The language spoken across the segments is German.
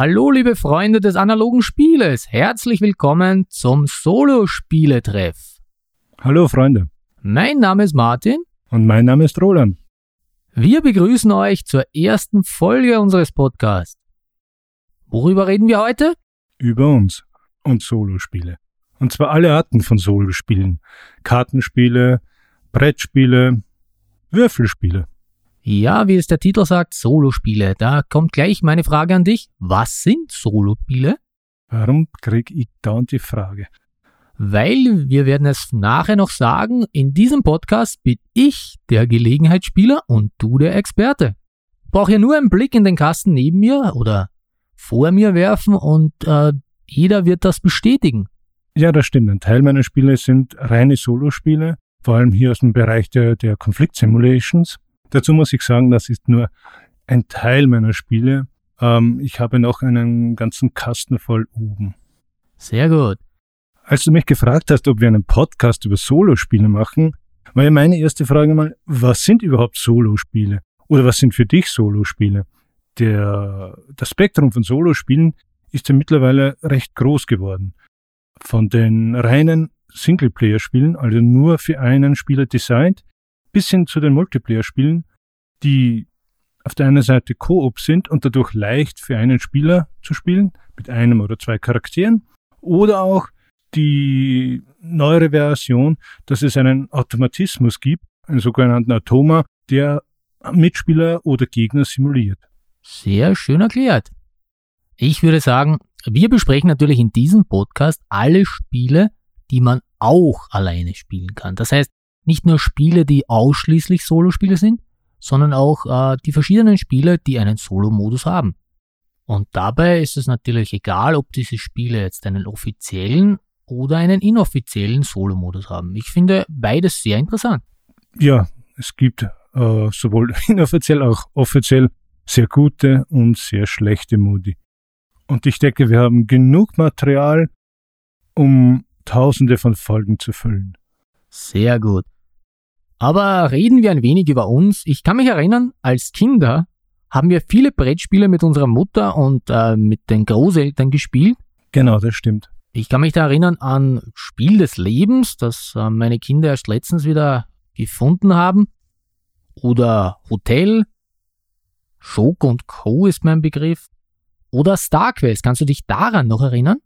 Hallo liebe Freunde des analogen Spieles, herzlich willkommen zum Solo-Spieletreff. Hallo Freunde. Mein Name ist Martin. Und mein Name ist Roland. Wir begrüßen euch zur ersten Folge unseres Podcasts. Worüber reden wir heute? Über uns und Solospiele. Und zwar alle Arten von Solospielen. Kartenspiele, Brettspiele, Würfelspiele. Ja, wie es der Titel sagt, Solospiele. Da kommt gleich meine Frage an dich. Was sind Solospiele? Warum krieg ich dauernd die Frage? Weil, wir werden es nachher noch sagen, in diesem Podcast bin ich der Gelegenheitsspieler und du der Experte. Brauch ja nur einen Blick in den Kasten neben mir oder vor mir werfen und äh, jeder wird das bestätigen. Ja, das stimmt. Ein Teil meiner Spiele sind reine Solospiele, vor allem hier aus dem Bereich der, der Konflikt-Simulations. Dazu muss ich sagen, das ist nur ein Teil meiner Spiele. Ähm, ich habe noch einen ganzen Kasten voll oben. Sehr gut. Als du mich gefragt hast, ob wir einen Podcast über Solospiele machen, war ja meine erste Frage mal, was sind überhaupt Solospiele? Oder was sind für dich Solospiele? Der, das Spektrum von Solospielen ist ja mittlerweile recht groß geworden. Von den reinen Singleplayer-Spielen, also nur für einen Spieler designt, bis hin zu den Multiplayer-Spielen, die auf der einen Seite Koop sind und dadurch leicht für einen Spieler zu spielen, mit einem oder zwei Charakteren, oder auch die neuere Version, dass es einen Automatismus gibt, einen sogenannten Atoma, der Mitspieler oder Gegner simuliert. Sehr schön erklärt. Ich würde sagen, wir besprechen natürlich in diesem Podcast alle Spiele, die man auch alleine spielen kann. Das heißt, nicht nur Spiele, die ausschließlich Solo-Spiele sind, sondern auch äh, die verschiedenen Spiele, die einen Solo-Modus haben. Und dabei ist es natürlich egal, ob diese Spiele jetzt einen offiziellen oder einen inoffiziellen Solo-Modus haben. Ich finde beides sehr interessant. Ja, es gibt äh, sowohl inoffiziell als auch offiziell sehr gute und sehr schlechte Modi. Und ich denke, wir haben genug Material, um tausende von Folgen zu füllen. Sehr gut. Aber reden wir ein wenig über uns. Ich kann mich erinnern, als Kinder haben wir viele Brettspiele mit unserer Mutter und äh, mit den Großeltern gespielt. Genau, das stimmt. Ich kann mich da erinnern an Spiel des Lebens, das äh, meine Kinder erst letztens wieder gefunden haben. Oder Hotel. Schok und Co. ist mein Begriff. Oder StarQuest. Kannst du dich daran noch erinnern?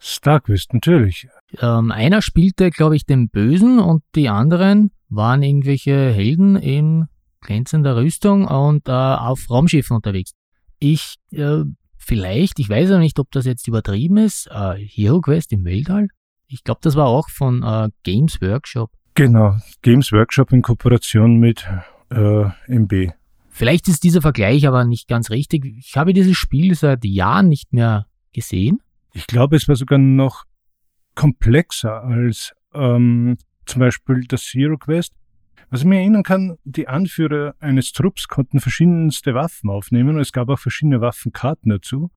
StarQuest, natürlich. Ähm, einer spielte, glaube ich, den Bösen und die anderen waren irgendwelche Helden in glänzender Rüstung und äh, auf Raumschiffen unterwegs. Ich, äh, vielleicht, ich weiß ja nicht, ob das jetzt übertrieben ist, äh, Hero Quest im Weltall? Ich glaube, das war auch von äh, Games Workshop. Genau, Games Workshop in Kooperation mit äh, MB. Vielleicht ist dieser Vergleich aber nicht ganz richtig. Ich habe dieses Spiel seit Jahren nicht mehr gesehen. Ich glaube, es war sogar noch komplexer als ähm, zum Beispiel das Zero Quest. Was ich mir erinnern kann, die Anführer eines Trupps konnten verschiedenste Waffen aufnehmen und es gab auch verschiedene Waffenkarten dazu.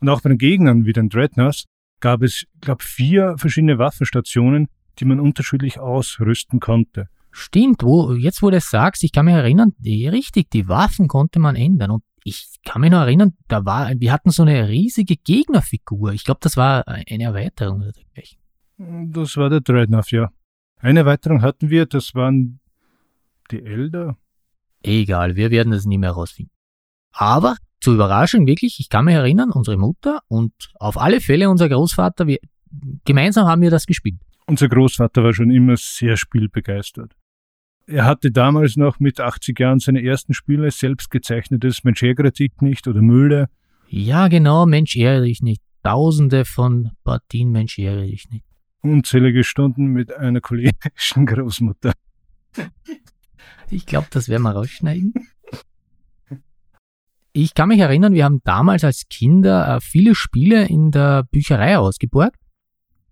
Und auch bei den Gegnern wie den Dreadnoughts gab es, glaube vier verschiedene Waffenstationen, die man unterschiedlich ausrüsten konnte. Stimmt, wo, jetzt wo du es sagst, ich kann mich erinnern, die, richtig, die Waffen konnte man ändern. Und ich kann mich noch erinnern, da war, wir hatten so eine riesige Gegnerfigur. Ich glaube, das war eine Erweiterung oder dergleichen. Das war der Dreadnought, ja. Eine Erweiterung hatten wir, das waren die Elder. Egal, wir werden es nie mehr herausfinden. Aber zur Überraschung wirklich, ich kann mich erinnern, unsere Mutter und auf alle Fälle unser Großvater, wir, gemeinsam haben wir das gespielt. Unser Großvater war schon immer sehr spielbegeistert. Er hatte damals noch mit 80 Jahren seine ersten Spiele selbst gezeichnetes Mensch ärgere dich nicht oder Mühle. Ja, genau, Mensch ärgere dich nicht. Tausende von Partien Mensch ärgere dich nicht unzählige Stunden mit einer kollegischen Großmutter. Ich glaube, das werden wir rausschneiden. Ich kann mich erinnern, wir haben damals als Kinder äh, viele Spiele in der Bücherei ausgeborgt.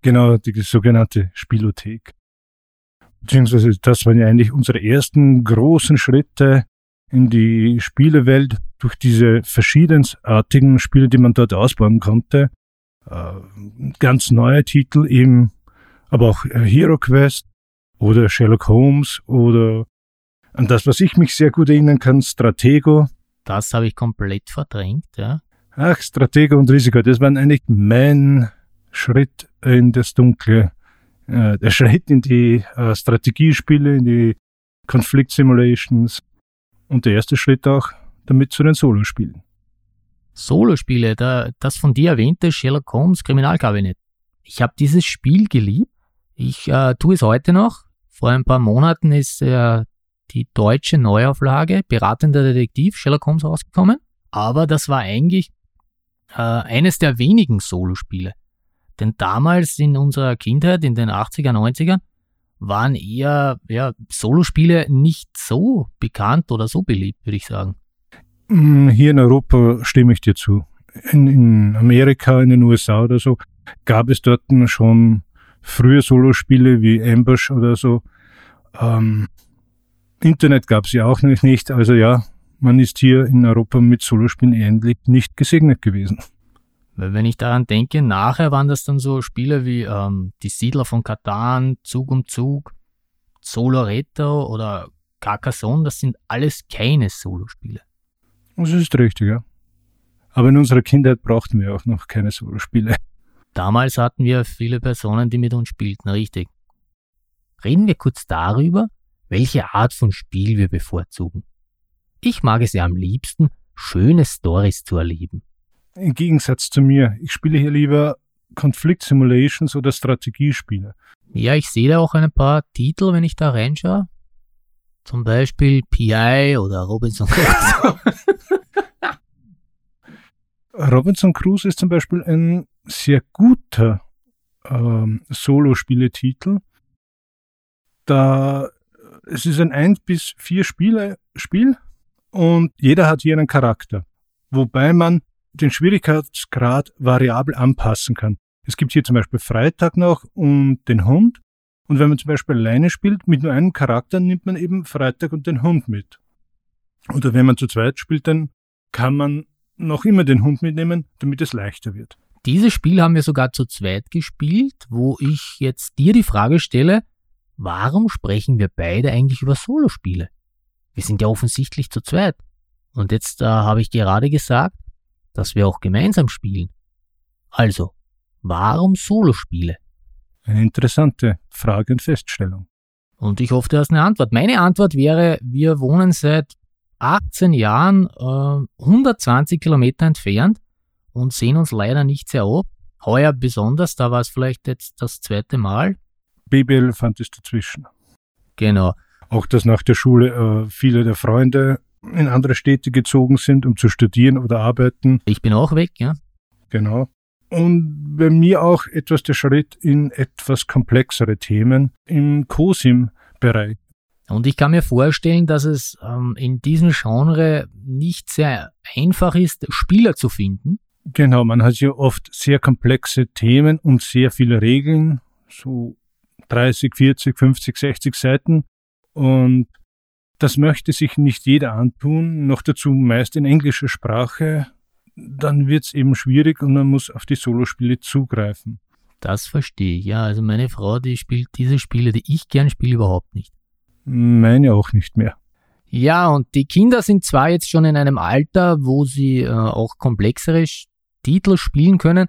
Genau, die sogenannte Spielothek. Beziehungsweise das waren ja eigentlich unsere ersten großen Schritte in die Spielewelt durch diese verschiedenartigen Spiele, die man dort ausbauen konnte. Äh, ganz neue Titel eben aber auch äh, Hero Quest oder Sherlock Holmes oder an das, was ich mich sehr gut erinnern kann, Stratego. Das habe ich komplett verdrängt, ja. Ach, Stratege und Risiko, das waren eigentlich mein Schritt in das Dunkle. Äh, der Schritt in die äh, Strategiespiele, in die Konfliktsimulations und der erste Schritt auch damit zu den Solospielen. Solospiele, da, das von dir erwähnte Sherlock Holmes Kriminalkabinett. Ich habe dieses Spiel geliebt. Ich äh, tue es heute noch. Vor ein paar Monaten ist äh, die deutsche Neuauflage Beratender Detektiv Sherlock Holmes rausgekommen. Aber das war eigentlich äh, eines der wenigen Solospiele. Denn damals in unserer Kindheit, in den 80er, 90ern, waren eher ja, Solospiele nicht so bekannt oder so beliebt, würde ich sagen. Mm, hier in Europa stimme ich dir zu. In, in Amerika, in den USA oder so, gab es dort schon frühe Solospiele wie Ambush oder so. Ähm, Internet gab es ja auch noch nicht. Also ja, man ist hier in Europa mit Solospielen ähnlich nicht gesegnet gewesen. Weil wenn ich daran denke, nachher waren das dann so Spiele wie ähm, Die Siedler von Katan, Zug um Zug, Soloretto oder Carcassonne, das sind alles keine Solospiele. Das ist richtig, ja. Aber in unserer Kindheit brauchten wir auch noch keine Solospiele. Damals hatten wir viele Personen, die mit uns spielten, richtig. Reden wir kurz darüber, welche Art von Spiel wir bevorzugen. Ich mag es ja am liebsten, schöne Stories zu erleben. Im Gegensatz zu mir, ich spiele hier lieber Konflikt-Simulations oder Strategiespiele. Ja, ich sehe da auch ein paar Titel, wenn ich da reinschaue. Zum Beispiel PI oder Robinson Crusoe. Robinson Crusoe ist zum Beispiel ein sehr guter ähm, Solo-Spieletitel. Da es ist ein 1 bis 4 Spiele Spiel und jeder hat hier einen Charakter, wobei man den Schwierigkeitsgrad variabel anpassen kann. Es gibt hier zum Beispiel Freitag noch und den Hund. Und wenn man zum Beispiel alleine spielt mit nur einem Charakter, nimmt man eben Freitag und den Hund mit. Oder wenn man zu zweit spielt, dann kann man noch immer den Hund mitnehmen, damit es leichter wird. Dieses Spiel haben wir sogar zu zweit gespielt, wo ich jetzt dir die Frage stelle, warum sprechen wir beide eigentlich über Solospiele? Wir sind ja offensichtlich zu zweit. Und jetzt äh, habe ich gerade gesagt, dass wir auch gemeinsam spielen. Also, warum Solospiele? Eine interessante Frage und Feststellung. Und ich hoffe, du hast eine Antwort. Meine Antwort wäre, wir wohnen seit 18 Jahren äh, 120 Kilometer entfernt und sehen uns leider nicht sehr oft. Heuer besonders, da war es vielleicht jetzt das zweite Mal. Babyelefant ist dazwischen. Genau. Auch dass nach der Schule äh, viele der Freunde in andere Städte gezogen sind, um zu studieren oder arbeiten. Ich bin auch weg, ja. Genau. Und bei mir auch etwas der Schritt in etwas komplexere Themen im COSIM-Bereich. Und ich kann mir vorstellen, dass es ähm, in diesem Genre nicht sehr einfach ist, Spieler zu finden. Genau, man hat ja oft sehr komplexe Themen und sehr viele Regeln, so 30, 40, 50, 60 Seiten. Und das möchte sich nicht jeder antun, noch dazu meist in englischer Sprache. Dann wird es eben schwierig und man muss auf die Solospiele zugreifen. Das verstehe ich, ja. Also meine Frau, die spielt diese Spiele, die ich gern spiele, überhaupt nicht. Meine auch nicht mehr. Ja, und die Kinder sind zwar jetzt schon in einem Alter, wo sie äh, auch komplexere Titel spielen können,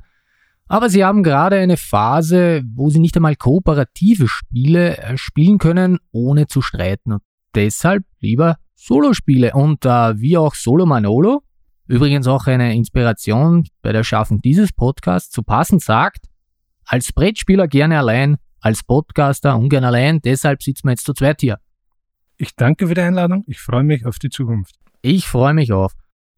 aber sie haben gerade eine Phase, wo sie nicht einmal kooperative Spiele äh, spielen können, ohne zu streiten. Und deshalb lieber Solospiele und äh, wie auch Solo Manolo, übrigens auch eine Inspiration bei der Schaffung dieses Podcasts, zu passend sagt, als Brettspieler gerne allein, als Podcaster ungern allein, deshalb sitzen wir jetzt zu zweit hier. Ich danke für die Einladung, ich freue mich auf die Zukunft. Ich freue mich auch.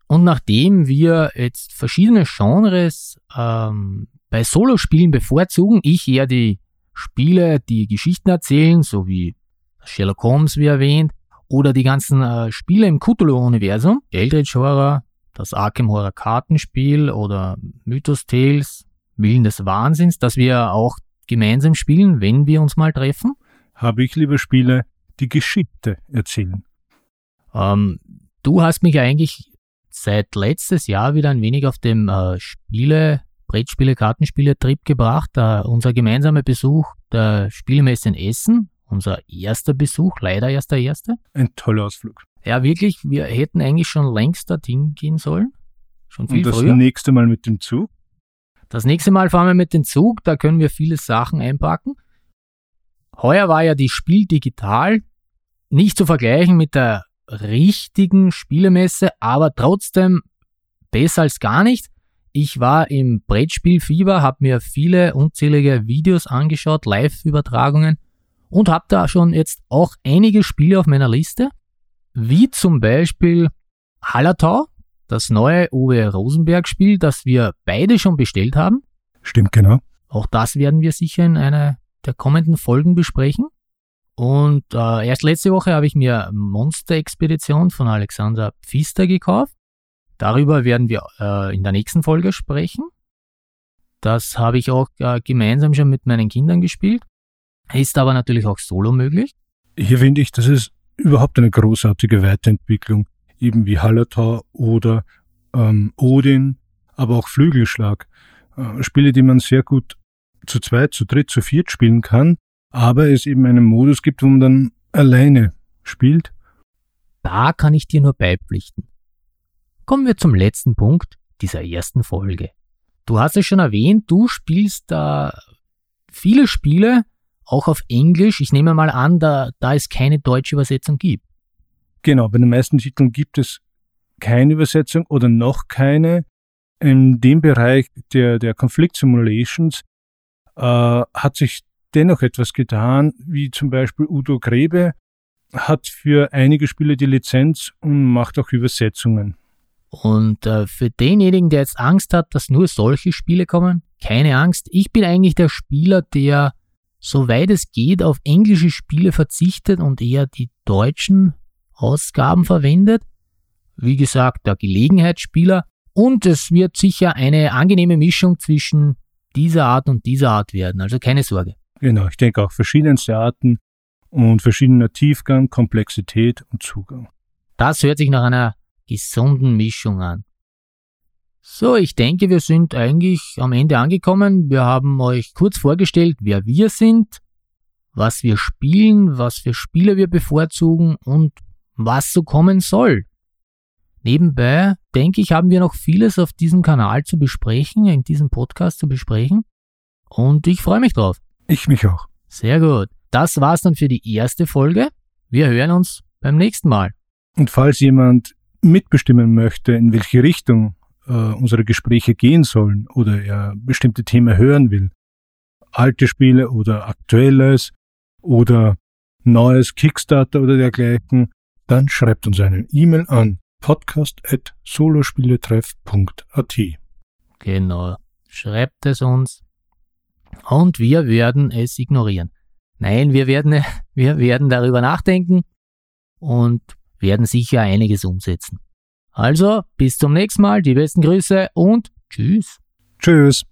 Und nachdem wir jetzt verschiedene Genres ähm, bei Solospielen bevorzugen, ich eher die Spiele, die Geschichten erzählen, so wie Sherlock Holmes, wie erwähnt, oder die ganzen äh, Spiele im Cthulhu-Universum, Eldritch Horror, das Arkham Horror Kartenspiel oder Mythos Tales, Willen des Wahnsinns, dass wir auch gemeinsam spielen, wenn wir uns mal treffen. Habe ich lieber Spiele, die Geschichte erzählen. Ähm, du hast mich eigentlich seit letztes Jahr wieder ein wenig auf dem äh, Spiele, Brettspiele, Kartenspiele-Trip gebracht. Äh, unser gemeinsamer Besuch der Spielemesse in Essen unser erster Besuch, leider erst der erste. Ein toller Ausflug. Ja, wirklich, wir hätten eigentlich schon längst dorthin gehen sollen. Schon viel Und das früher. nächste Mal mit dem Zug? Das nächste Mal fahren wir mit dem Zug, da können wir viele Sachen einpacken. Heuer war ja die Spiel digital nicht zu vergleichen mit der richtigen Spielemesse, aber trotzdem besser als gar nichts. Ich war im Brettspielfieber, habe mir viele unzählige Videos angeschaut, Live-Übertragungen und habe da schon jetzt auch einige Spiele auf meiner Liste, wie zum Beispiel Hallertau, das neue Uwe Rosenberg-Spiel, das wir beide schon bestellt haben. Stimmt, genau. Auch das werden wir sicher in einer der kommenden Folgen besprechen. Und äh, erst letzte Woche habe ich mir Monster Expedition von Alexander Pfister gekauft. Darüber werden wir äh, in der nächsten Folge sprechen. Das habe ich auch äh, gemeinsam schon mit meinen Kindern gespielt. Ist aber natürlich auch solo möglich. Hier finde ich, das ist überhaupt eine großartige Weiterentwicklung, eben wie Hallertau oder ähm, Odin, aber auch Flügelschlag. Äh, Spiele, die man sehr gut zu zweit, zu dritt, zu viert spielen kann, aber es eben einen Modus gibt, wo man dann alleine spielt. Da kann ich dir nur beipflichten. Kommen wir zum letzten Punkt dieser ersten Folge. Du hast es schon erwähnt, du spielst da viele Spiele, auch auf Englisch. Ich nehme mal an, da, da es keine deutsche Übersetzung gibt. Genau, bei den meisten Titeln gibt es keine Übersetzung oder noch keine. In dem Bereich der, der Conflict Simulations äh, hat sich dennoch etwas getan, wie zum Beispiel Udo Grebe hat für einige Spiele die Lizenz und macht auch Übersetzungen. Und äh, für denjenigen, der jetzt Angst hat, dass nur solche Spiele kommen, keine Angst. Ich bin eigentlich der Spieler, der, soweit es geht, auf englische Spiele verzichtet und eher die deutschen Ausgaben verwendet. Wie gesagt, der Gelegenheitsspieler. Und es wird sicher eine angenehme Mischung zwischen dieser Art und dieser Art werden. Also keine Sorge. Genau, ich denke auch verschiedenste Arten und verschiedener Tiefgang, Komplexität und Zugang. Das hört sich nach einer gesunden Mischung an. So, ich denke, wir sind eigentlich am Ende angekommen. Wir haben euch kurz vorgestellt, wer wir sind, was wir spielen, was für Spiele wir bevorzugen und was so kommen soll. Nebenbei, denke ich, haben wir noch vieles auf diesem Kanal zu besprechen, in diesem Podcast zu besprechen. Und ich freue mich drauf. Ich mich auch. Sehr gut. Das war's dann für die erste Folge. Wir hören uns beim nächsten Mal. Und falls jemand mitbestimmen möchte, in welche Richtung äh, unsere Gespräche gehen sollen oder er bestimmte Themen hören will, alte Spiele oder aktuelles oder neues Kickstarter oder dergleichen, dann schreibt uns eine E-Mail an podcast.solospieletreff.at. Genau. Schreibt es uns und wir werden es ignorieren. Nein, wir werden, wir werden darüber nachdenken und werden sicher einiges umsetzen. Also, bis zum nächsten Mal, die besten Grüße und tschüss. Tschüss.